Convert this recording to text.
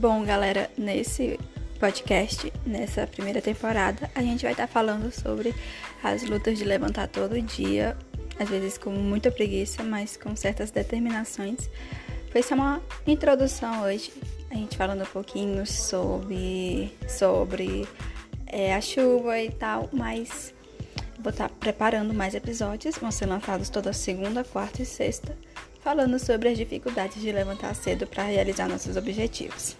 Bom, galera, nesse podcast, nessa primeira temporada, a gente vai estar falando sobre as lutas de levantar todo dia, às vezes com muita preguiça, mas com certas determinações. Foi só uma introdução hoje, a gente falando um pouquinho sobre, sobre é, a chuva e tal, mas vou estar preparando mais episódios, vão ser lançados toda segunda, quarta e sexta falando sobre as dificuldades de levantar cedo para realizar nossos objetivos.